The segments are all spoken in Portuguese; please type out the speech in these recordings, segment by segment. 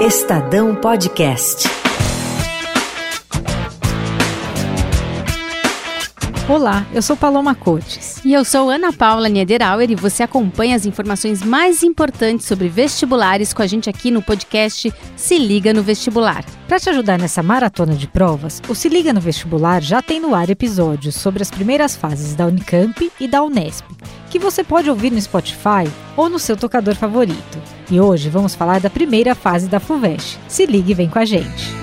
Estadão Podcast. Olá, eu sou Paloma Cotes. E eu sou Ana Paula Niederauer e você acompanha as informações mais importantes sobre vestibulares com a gente aqui no podcast Se Liga no Vestibular. Para te ajudar nessa maratona de provas, o Se Liga no Vestibular já tem no ar episódios sobre as primeiras fases da Unicamp e da Unesp, que você pode ouvir no Spotify ou no seu tocador favorito. E hoje vamos falar da primeira fase da FUVEST. Se liga e vem com a gente.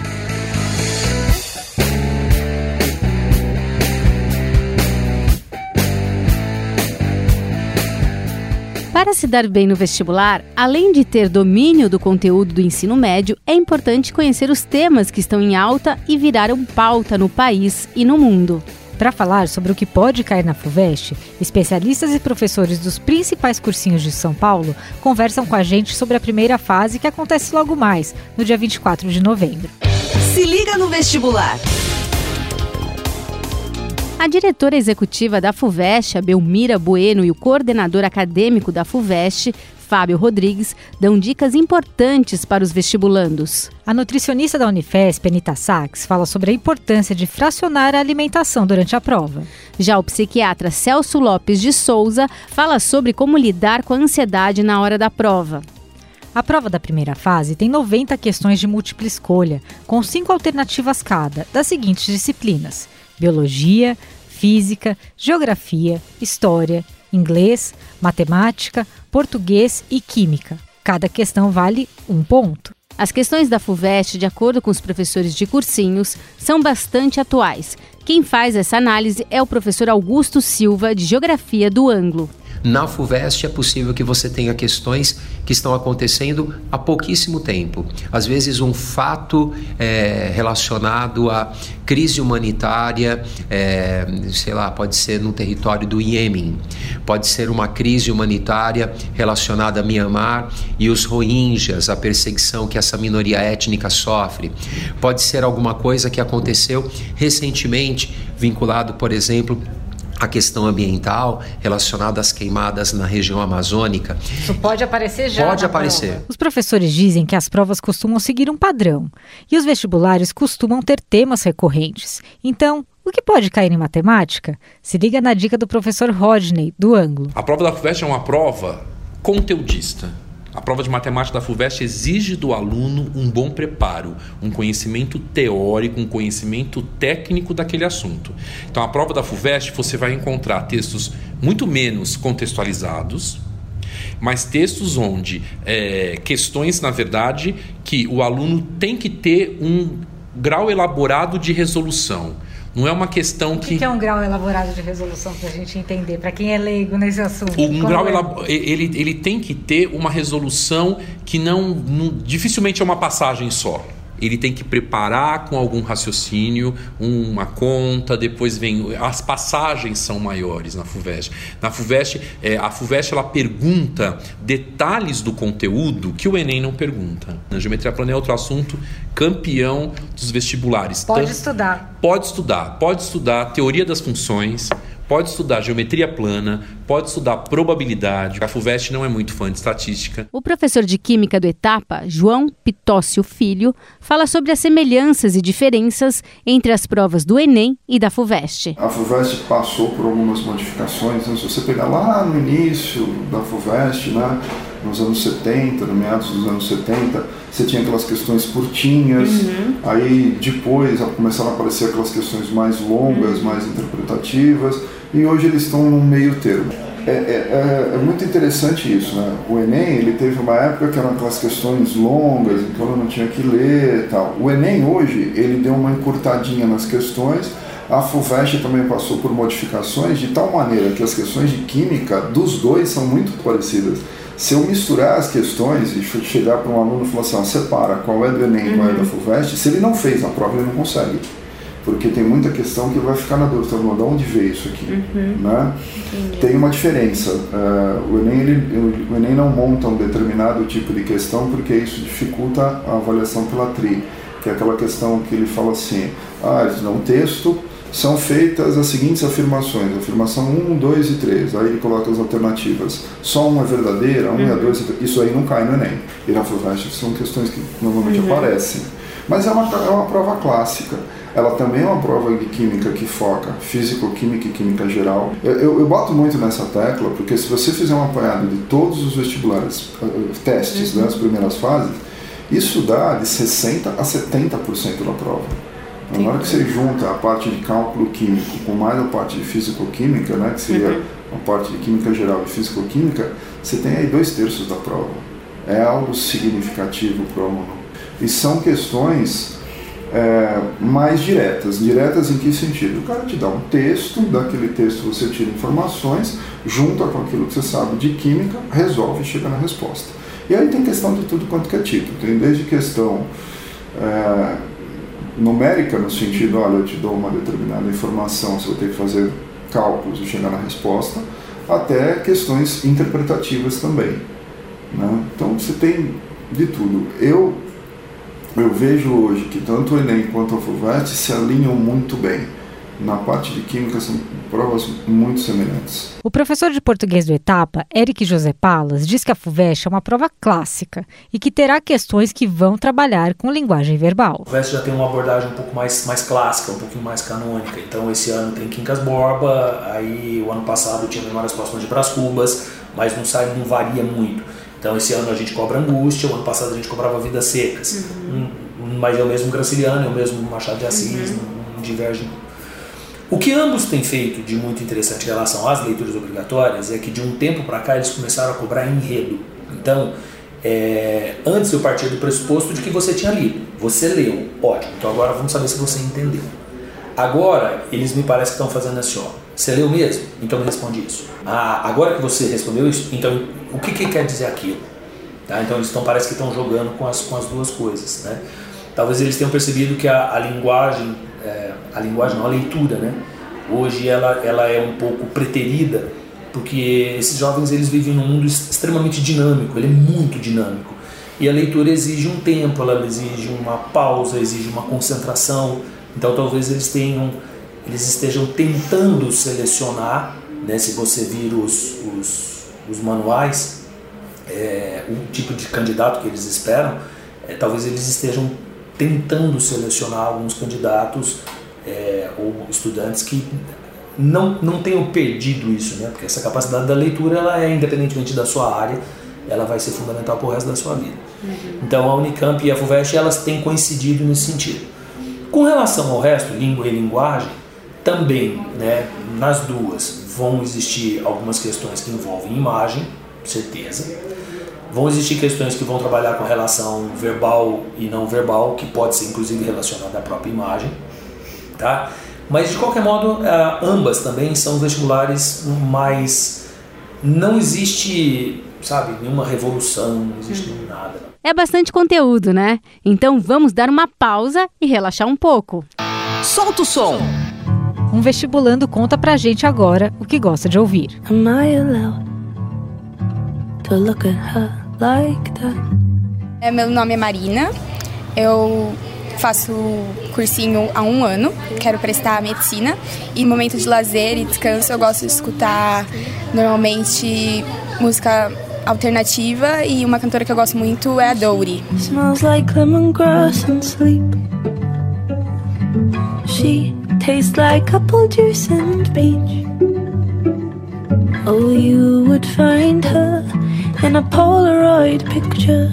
Para se dar bem no vestibular, além de ter domínio do conteúdo do ensino médio, é importante conhecer os temas que estão em alta e viraram pauta no país e no mundo. Para falar sobre o que pode cair na FUVEST, especialistas e professores dos principais cursinhos de São Paulo conversam com a gente sobre a primeira fase que acontece logo mais, no dia 24 de novembro. Se liga no vestibular. A diretora executiva da FUVEST, a Belmira Bueno, e o coordenador acadêmico da FUVEST, Fábio Rodrigues, dão dicas importantes para os vestibulandos. A nutricionista da Unifesp, Anita Sachs, fala sobre a importância de fracionar a alimentação durante a prova. Já o psiquiatra Celso Lopes de Souza fala sobre como lidar com a ansiedade na hora da prova. A prova da primeira fase tem 90 questões de múltipla escolha, com cinco alternativas cada, das seguintes disciplinas: biologia, física, geografia, história, inglês, matemática, português e química. Cada questão vale um ponto. As questões da FUVEST, de acordo com os professores de cursinhos, são bastante atuais. Quem faz essa análise é o professor Augusto Silva, de Geografia do Anglo. Na FUVEST é possível que você tenha questões que estão acontecendo há pouquíssimo tempo. Às vezes, um fato é, relacionado à crise humanitária, é, sei lá, pode ser no território do Iêmen, pode ser uma crise humanitária relacionada a Myanmar e os Rohingyas, a perseguição que essa minoria étnica sofre, pode ser alguma coisa que aconteceu recentemente, vinculado, por exemplo, a questão ambiental relacionada às queimadas na região amazônica. Isso pode aparecer já. Pode aparecer. Prova. Os professores dizem que as provas costumam seguir um padrão e os vestibulares costumam ter temas recorrentes. Então, o que pode cair em matemática? Se liga na dica do professor Rodney, do ângulo. A prova da FUVEST é uma prova conteudista a prova de matemática da FUVEST exige do aluno um bom preparo, um conhecimento teórico, um conhecimento técnico daquele assunto. Então, a prova da FUVEST você vai encontrar textos muito menos contextualizados, mas textos onde é, questões, na verdade, que o aluno tem que ter um grau elaborado de resolução. Não é uma questão que. O que é um grau elaborado de resolução para a gente entender, para quem é leigo nesse assunto? Um grau é? ele, ele tem que ter uma resolução que não, não dificilmente é uma passagem só ele tem que preparar com algum raciocínio uma conta, depois vem as passagens são maiores na Fuvest. Na Fuvest, é, a Fuvest ela pergunta detalhes do conteúdo que o Enem não pergunta. Na geometria plana é outro assunto campeão dos vestibulares. Pode estudar. Pode estudar, pode estudar teoria das funções, pode estudar geometria plana, pode estudar probabilidade. A FUVEST não é muito fã de estatística. O professor de Química do Etapa, João Pitócio Filho, fala sobre as semelhanças e diferenças entre as provas do Enem e da FUVEST. A FUVEST passou por algumas modificações. Então, se você pegar lá no início da FUVEST, né, nos anos 70, no meados dos anos 70, você tinha aquelas questões curtinhas, uhum. aí depois começaram a aparecer aquelas questões mais longas, uhum. mais interpretativas, e hoje eles estão no meio termo. É, é, é, é, muito interessante isso, né? O Enem, ele teve uma época que eram aquelas questões longas, então eu não tinha que ler e tal. O Enem hoje, ele deu uma encurtadinha nas questões, a FUVEST também passou por modificações de tal maneira que as questões de química dos dois são muito parecidas. Se eu misturar as questões e chegar para um aluno e falar assim, separa qual é do Enem e qual é da uhum. FUVEST, se ele não fez a prova, ele não consegue. Porque tem muita questão que vai ficar na dúvida, de onde veio isso aqui? Uhum. Né? Tem uma diferença. Uh, o, Enem, ele, o Enem não monta um determinado tipo de questão porque isso dificulta a avaliação pela TRI, que é aquela questão que ele fala assim, ah, dão um texto, são feitas as seguintes afirmações, afirmação 1, 2 e 3, aí ele coloca as alternativas, só uma é verdadeira, 1 um é 2, isso aí não cai no Enem, e na FUVEST são questões que normalmente uhum. aparecem, mas é uma, é uma prova clássica, ela também é uma prova de química que foca físico-química e química geral. Eu, eu, eu, boto muito nessa tecla, porque se você fizer um apanhado de todos os vestibulares, uh, testes uhum. das primeiras fases, isso dá de 60% a 70% da prova. Na hora que você junta a parte de cálculo químico com mais a parte de físico-química, né, que seria uhum. a parte de química geral e físico-química, você tem aí dois terços da prova. É algo significativo para o aluno. E são questões é, mais diretas. Diretas em que sentido? O cara te dá um texto, daquele texto você tira informações, junta com aquilo que você sabe de química, resolve e chega na resposta. E aí tem questão de tudo quanto que é tipo. Tem desde questão é, numérica, no sentido, olha, eu te dou uma determinada informação, você vai ter que fazer cálculos e chegar na resposta, até questões interpretativas também. Né? Então você tem de tudo. Eu, eu vejo hoje que tanto o Enem quanto a FUVEST se alinham muito bem na parte de química são provas muito semelhantes. O professor de português do Etapa, Eric José Palas, diz que a FUVEST é uma prova clássica e que terá questões que vão trabalhar com linguagem verbal. A FUVEST já tem uma abordagem um pouco mais, mais clássica, um pouquinho mais canônica. Então esse ano tem Quincas Borba, aí o ano passado tinha Memórias Próximas de Brás Cubas, mas não sai, não varia muito. Então esse ano a gente cobra Angústia, o ano passado a gente cobrava Vidas Secas. Uhum. Hum, mas é o mesmo Graciliano, é o mesmo Machado de Assis, uhum. não, não diverge. O que ambos têm feito de muito interessante em relação às leituras obrigatórias é que de um tempo para cá eles começaram a cobrar enredo. Então, é, antes eu partia do pressuposto de que você tinha lido, você leu, ótimo, então agora vamos saber se você entendeu. Agora, eles me parecem que estão fazendo assim, ó, você leu mesmo? Então me responde isso. Ah, agora que você respondeu isso, então o que, que quer dizer aquilo? Tá? Então eles estão, parece que estão jogando com as, com as duas coisas. Né? Talvez eles tenham percebido que a, a linguagem é, a linguagem, não, a leitura, né? Hoje ela, ela é um pouco preterida, porque esses jovens eles vivem num mundo extremamente dinâmico, ele é muito dinâmico. E a leitura exige um tempo, ela exige uma pausa, exige uma concentração. Então talvez eles tenham, eles estejam tentando selecionar, né, se você vir os, os, os manuais, é, o tipo de candidato que eles esperam, é, talvez eles estejam tentando selecionar alguns candidatos é, ou estudantes que não, não tenham perdido isso, né? porque essa capacidade da leitura, ela é independentemente da sua área, ela vai ser fundamental para o resto da sua vida. Uhum. Então a Unicamp e a FUVEST elas têm coincidido nesse sentido. Com relação ao resto, língua e linguagem, também, né, nas duas, vão existir algumas questões que envolvem imagem, certeza. Vão existir questões que vão trabalhar com relação verbal e não verbal, que pode ser inclusive relacionada à própria imagem, tá? Mas de qualquer modo, ambas também são vestibulares mais não existe, sabe, nenhuma revolução, não existe hum. nada. É bastante conteúdo, né? Então vamos dar uma pausa e relaxar um pouco. Solta o som. Um vestibulando conta pra gente agora o que gosta de ouvir. Am I allowed to look at her like that? É, meu nome é Marina. Eu faço cursinho há um ano, quero prestar medicina e no momento de lazer e descanso eu gosto de escutar normalmente música alternativa e uma cantora que eu gosto muito é a Dory. Smells like lemongrass and sleep. She tastes like apple juice and beach. Oh, you would find her in a Polaroid picture.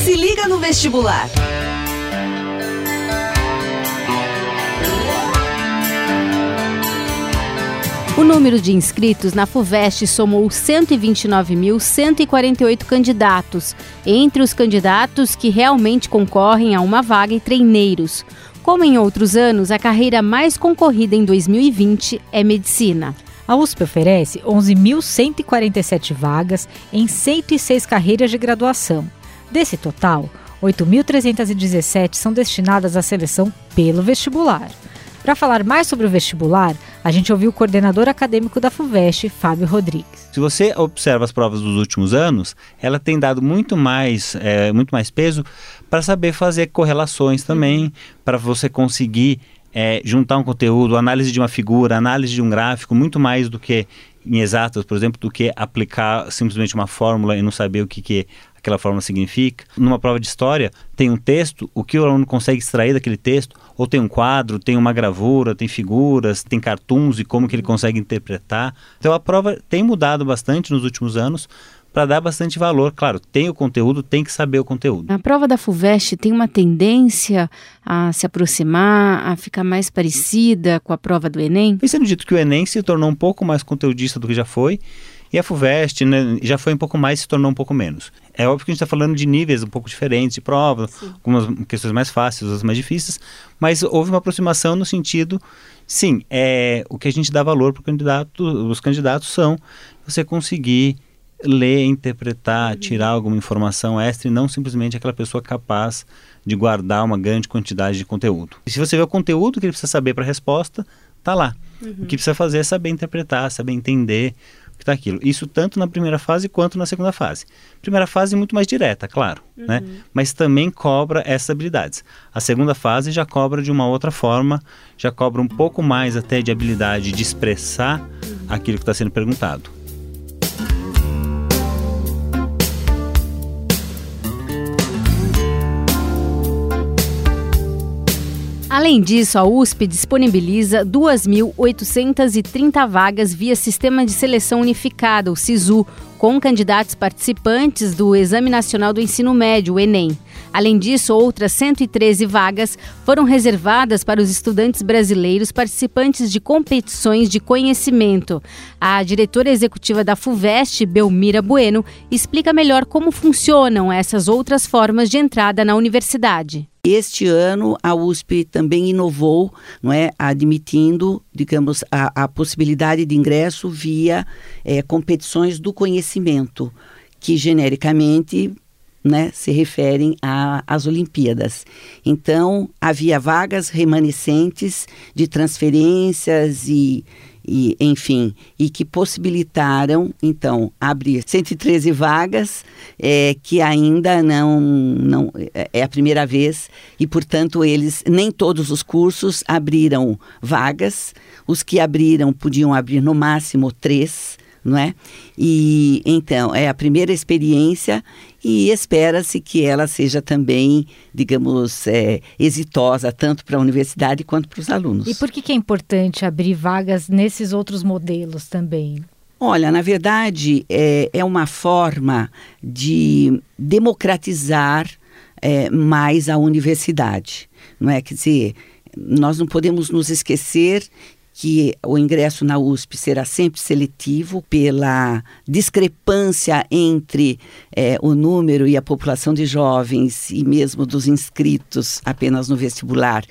Se liga no vestibular. O número de inscritos na FUVEST somou 129.148 candidatos, entre os candidatos que realmente concorrem a uma vaga e treineiros. Como em outros anos, a carreira mais concorrida em 2020 é medicina. A USP oferece 11.147 vagas em 106 carreiras de graduação. Desse total, 8.317 são destinadas à seleção pelo vestibular. Para falar mais sobre o vestibular, a gente ouviu o coordenador acadêmico da FUVEST, Fábio Rodrigues. Se você observa as provas dos últimos anos, ela tem dado muito mais, é, muito mais peso para saber fazer correlações também, para você conseguir é, juntar um conteúdo, análise de uma figura, análise de um gráfico, muito mais do que em exatas, por exemplo, do que aplicar simplesmente uma fórmula e não saber o que, que aquela fórmula significa. Numa prova de história, tem um texto, o que o aluno consegue extrair daquele texto, ou tem um quadro, tem uma gravura, tem figuras, tem cartoons e como que ele consegue interpretar. Então a prova tem mudado bastante nos últimos anos, para dar bastante valor. Claro, tem o conteúdo, tem que saber o conteúdo. A prova da FUVEST tem uma tendência a se aproximar, a ficar mais parecida com a prova do Enem? Vem sendo dito que o Enem se tornou um pouco mais conteudista do que já foi, e a FUVEST né, já foi um pouco mais se tornou um pouco menos. É óbvio que a gente está falando de níveis um pouco diferentes de prova, sim. algumas questões mais fáceis, outras mais difíceis, mas houve uma aproximação no sentido, sim, é, o que a gente dá valor para o candidato, os candidatos são você conseguir ler, interpretar, uhum. tirar alguma informação extra e não simplesmente aquela pessoa capaz de guardar uma grande quantidade de conteúdo. E se você vê o conteúdo que ele precisa saber para a resposta, tá lá. Uhum. O que precisa fazer é saber interpretar, saber entender que está aquilo. Isso tanto na primeira fase quanto na segunda fase. Primeira fase muito mais direta, claro, uhum. né? Mas também cobra essas habilidades. A segunda fase já cobra de uma outra forma, já cobra um pouco mais até de habilidade de expressar uhum. aquilo que está sendo perguntado. Além disso, a USP disponibiliza 2.830 vagas via Sistema de Seleção Unificada, o SISU, com candidatos participantes do Exame Nacional do Ensino Médio, o Enem. Além disso, outras 113 vagas foram reservadas para os estudantes brasileiros participantes de competições de conhecimento. A diretora executiva da FUVEST, Belmira Bueno, explica melhor como funcionam essas outras formas de entrada na universidade. Este ano a USP também inovou, não é, admitindo, digamos, a, a possibilidade de ingresso via é, competições do conhecimento, que genericamente né, se referem às Olimpíadas. Então, havia vagas remanescentes de transferências e e enfim, e que possibilitaram então abrir 113 vagas é, que ainda não não é, é a primeira vez e portanto eles nem todos os cursos abriram vagas, os que abriram podiam abrir no máximo três não é? E então é a primeira experiência e espera-se que ela seja também, digamos, é, exitosa tanto para a universidade quanto para os alunos. E por que, que é importante abrir vagas nesses outros modelos também? Olha, na verdade, é, é uma forma de democratizar é, mais a universidade, não é? Quer dizer, nós não podemos nos esquecer que o ingresso na USP será sempre seletivo pela discrepância entre é, o número e a população de jovens e mesmo dos inscritos apenas no vestibular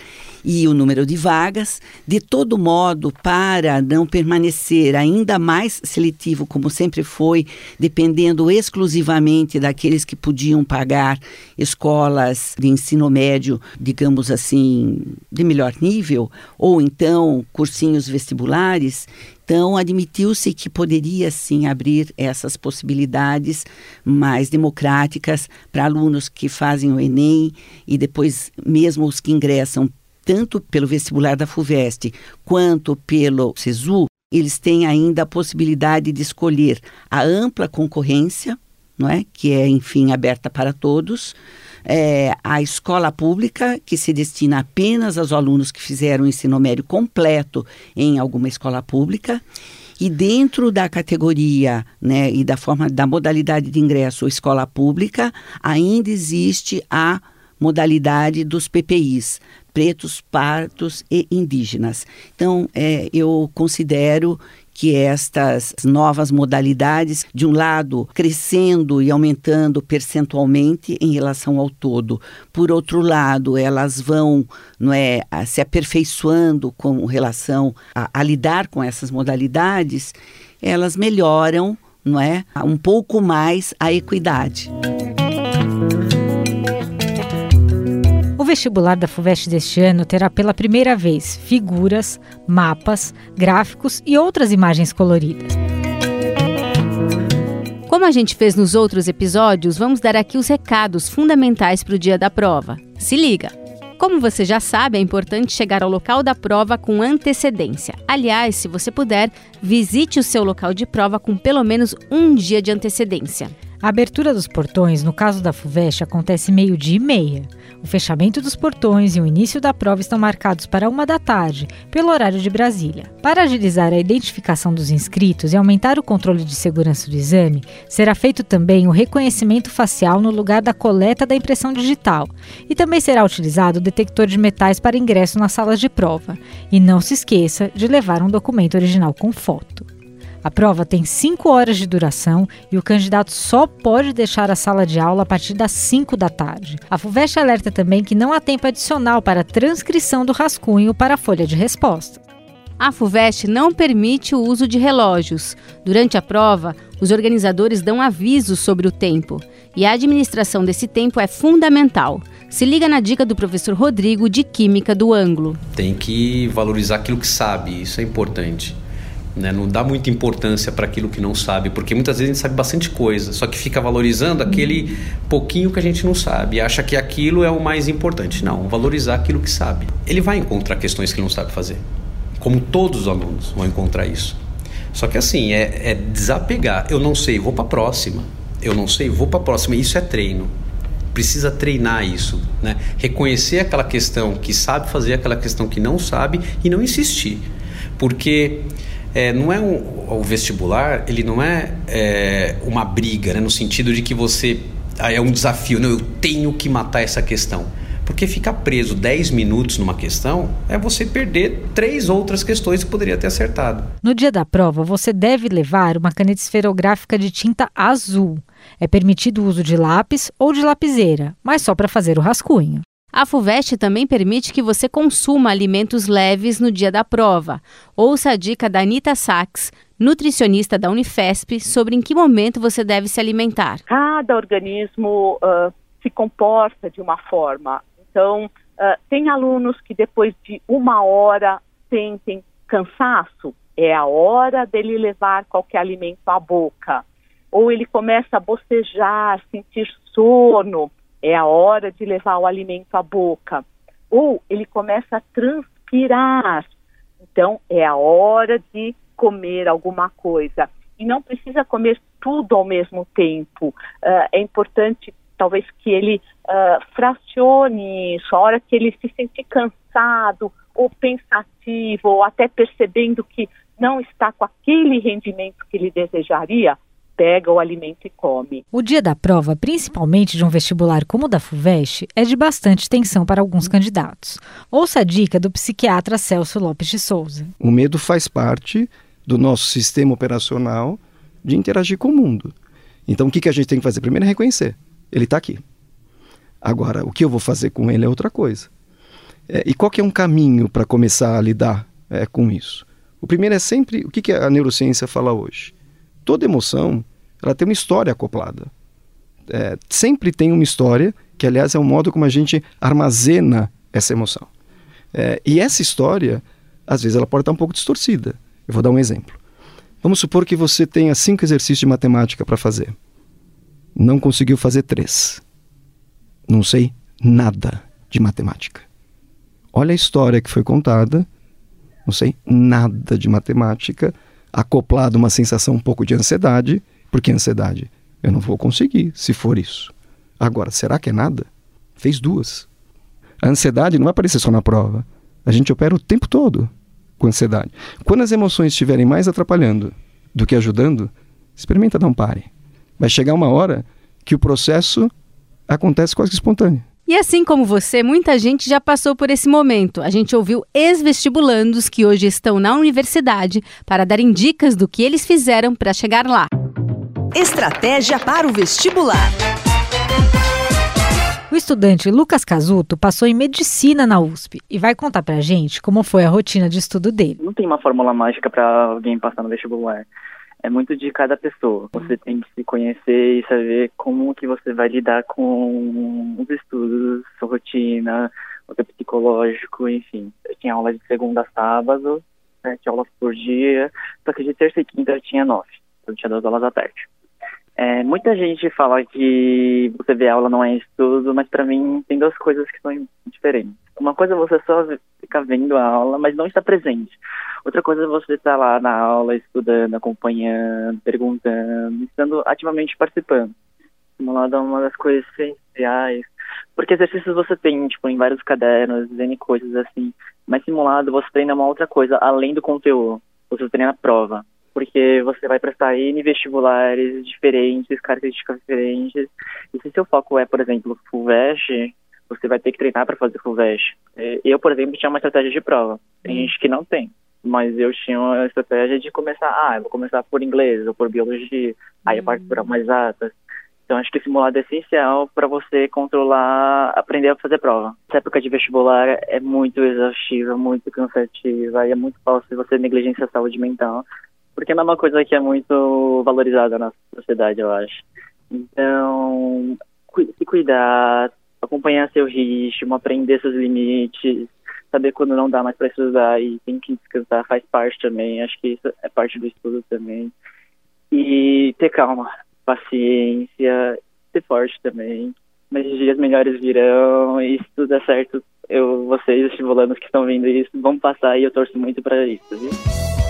e o número de vagas. De todo modo, para não permanecer ainda mais seletivo, como sempre foi, dependendo exclusivamente daqueles que podiam pagar escolas de ensino médio, digamos assim, de melhor nível, ou então cursinhos vestibulares, então, admitiu-se que poderia sim abrir essas possibilidades mais democráticas para alunos que fazem o Enem e depois, mesmo os que ingressam tanto pelo vestibular da FUVEST quanto pelo SISU, eles têm ainda a possibilidade de escolher a ampla concorrência, não é? que é, enfim, aberta para todos, é, a escola pública, que se destina apenas aos alunos que fizeram o ensino médio completo em alguma escola pública, e dentro da categoria né, e da forma da modalidade de ingresso escola pública, ainda existe a modalidade dos PPIs, pretos, partos e indígenas. Então, é, eu considero que estas novas modalidades, de um lado, crescendo e aumentando percentualmente em relação ao todo, por outro lado, elas vão não é, se aperfeiçoando com relação a, a lidar com essas modalidades, elas melhoram não é, um pouco mais a equidade. Vestibular da FUVEST deste ano terá pela primeira vez figuras, mapas, gráficos e outras imagens coloridas. Como a gente fez nos outros episódios, vamos dar aqui os recados fundamentais para o dia da prova. Se liga! Como você já sabe, é importante chegar ao local da prova com antecedência. Aliás, se você puder, visite o seu local de prova com pelo menos um dia de antecedência. A abertura dos portões, no caso da FUVEST, acontece meio-dia e meia. O fechamento dos portões e o início da prova estão marcados para uma da tarde, pelo horário de Brasília. Para agilizar a identificação dos inscritos e aumentar o controle de segurança do exame, será feito também o reconhecimento facial no lugar da coleta da impressão digital. E também será utilizado o detector de metais para ingresso nas salas de prova. E não se esqueça de levar um documento original com foto. A prova tem 5 horas de duração e o candidato só pode deixar a sala de aula a partir das 5 da tarde. A FUVEST alerta também que não há tempo adicional para a transcrição do rascunho para a folha de resposta. A FUVEST não permite o uso de relógios. Durante a prova, os organizadores dão avisos sobre o tempo. E a administração desse tempo é fundamental. Se liga na dica do professor Rodrigo de Química do Ângulo. Tem que valorizar aquilo que sabe, isso é importante. Né? Não dá muita importância para aquilo que não sabe, porque muitas vezes a gente sabe bastante coisa, só que fica valorizando aquele pouquinho que a gente não sabe acha que aquilo é o mais importante. Não, valorizar aquilo que sabe. Ele vai encontrar questões que não sabe fazer, como todos os alunos vão encontrar isso. Só que assim, é, é desapegar. Eu não sei, vou para a próxima. Eu não sei, vou para a próxima. Isso é treino. Precisa treinar isso, né? Reconhecer aquela questão que sabe fazer, aquela questão que não sabe e não insistir. Porque é, não é um, o vestibular, ele não é, é uma briga, né, no sentido de que você é um desafio, não, eu tenho que matar essa questão. Porque ficar preso 10 minutos numa questão é você perder três outras questões que poderia ter acertado. No dia da prova, você deve levar uma caneta esferográfica de tinta azul. É permitido o uso de lápis ou de lapiseira, mas só para fazer o rascunho. A FUVEST também permite que você consuma alimentos leves no dia da prova. Ouça a dica da Anitta Sachs, nutricionista da Unifesp, sobre em que momento você deve se alimentar. Cada organismo uh, se comporta de uma forma. Então, uh, tem alunos que depois de uma hora sentem cansaço, é a hora dele levar qualquer alimento à boca. Ou ele começa a bocejar, sentir sono é a hora de levar o alimento à boca. Ou ele começa a transpirar, então é a hora de comer alguma coisa. E não precisa comer tudo ao mesmo tempo. Uh, é importante, talvez, que ele uh, fracione isso, a hora que ele se sentir cansado ou pensativo, ou até percebendo que não está com aquele rendimento que ele desejaria, pega o alimento e come. O dia da prova, principalmente de um vestibular como o da FUVEST, é de bastante tensão para alguns candidatos. Ouça a dica do psiquiatra Celso Lopes de Souza. O medo faz parte do nosso sistema operacional de interagir com o mundo. Então, o que, que a gente tem que fazer? Primeiro é reconhecer. Ele está aqui. Agora, o que eu vou fazer com ele é outra coisa. É, e qual que é um caminho para começar a lidar é, com isso? O primeiro é sempre o que, que a neurociência fala hoje. Toda emoção ela tem uma história acoplada. É, sempre tem uma história, que aliás é o modo como a gente armazena essa emoção. É, e essa história, às vezes, ela pode estar um pouco distorcida. Eu vou dar um exemplo. Vamos supor que você tenha cinco exercícios de matemática para fazer. Não conseguiu fazer três. Não sei nada de matemática. Olha a história que foi contada. Não sei nada de matemática, acoplado uma sensação um pouco de ansiedade porque ansiedade, eu não vou conseguir se for isso. Agora, será que é nada? Fez duas. A ansiedade não vai aparecer só na prova. A gente opera o tempo todo com ansiedade. Quando as emoções estiverem mais atrapalhando do que ajudando, experimenta dar um pare. Vai chegar uma hora que o processo acontece quase que espontâneo. E assim como você, muita gente já passou por esse momento. A gente ouviu ex-vestibulandos que hoje estão na universidade para darem dicas do que eles fizeram para chegar lá. Estratégia para o vestibular. O estudante Lucas Casuto passou em medicina na USP e vai contar pra gente como foi a rotina de estudo dele. Não tem uma fórmula mágica para alguém passar no vestibular. é muito de cada pessoa. Você tem que se conhecer e saber como que você vai lidar com os estudos, sua rotina, o seu psicológico, enfim. Eu tinha aula de segunda a sábado, sete aulas por dia, só que de terça e quinta eu tinha nove. Eu tinha duas aulas à tarde. É, muita gente fala que você vê aula não é estudo, mas para mim tem duas coisas que são diferentes. Uma coisa é você só ficar vendo a aula, mas não está presente. Outra coisa é você estar lá na aula, estudando, acompanhando, perguntando, estando ativamente participando. Simulado é uma das coisas essenciais. Porque exercícios você tem, tipo, em vários cadernos, N coisas assim. Mas simulado você treina uma outra coisa, além do conteúdo. Você treina a prova porque você vai prestar N vestibulares diferentes, características diferentes. E se seu foco é, por exemplo, FUVEST, você vai ter que treinar para fazer FUVEST. É, eu, por exemplo, tinha uma estratégia de prova. Tem gente que não tem. Mas eu tinha uma estratégia de começar, ah, eu vou começar por inglês ou por biologia, aí eu parto para mais exatas. Então acho que o simulado é essencial para você controlar, aprender a fazer prova. Essa época de vestibular é muito exaustiva, muito cansativa e é muito fácil você negligenciar a saúde mental porque não é uma coisa que é muito valorizada na sociedade, eu acho. Então, se cuidar, acompanhar seu ritmo, aprender seus limites, saber quando não dá mais para estudar e tem que descansar faz parte também. Acho que isso é parte do estudo também. E ter calma, paciência, ser forte também. Mas os dias melhores virão e se tudo der certo, eu, vocês, estimulandos que estão vendo isso, vão passar e eu torço muito para isso, viu?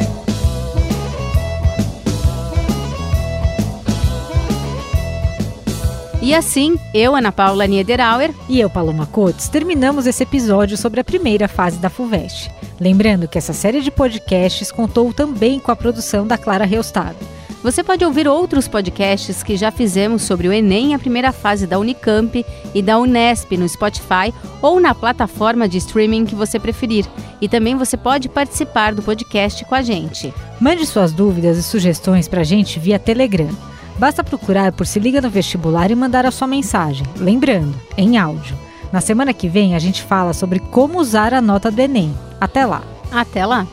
E assim, eu, Ana Paula Niederauer e eu, Paloma Cotes, terminamos esse episódio sobre a primeira fase da FUVEST. Lembrando que essa série de podcasts contou também com a produção da Clara Reustado. Você pode ouvir outros podcasts que já fizemos sobre o Enem, a primeira fase da Unicamp e da Unesp no Spotify ou na plataforma de streaming que você preferir. E também você pode participar do podcast com a gente. Mande suas dúvidas e sugestões para a gente via Telegram. Basta procurar por Se Liga no Vestibular e mandar a sua mensagem, lembrando, em áudio. Na semana que vem a gente fala sobre como usar a nota do Enem. Até lá! Até lá!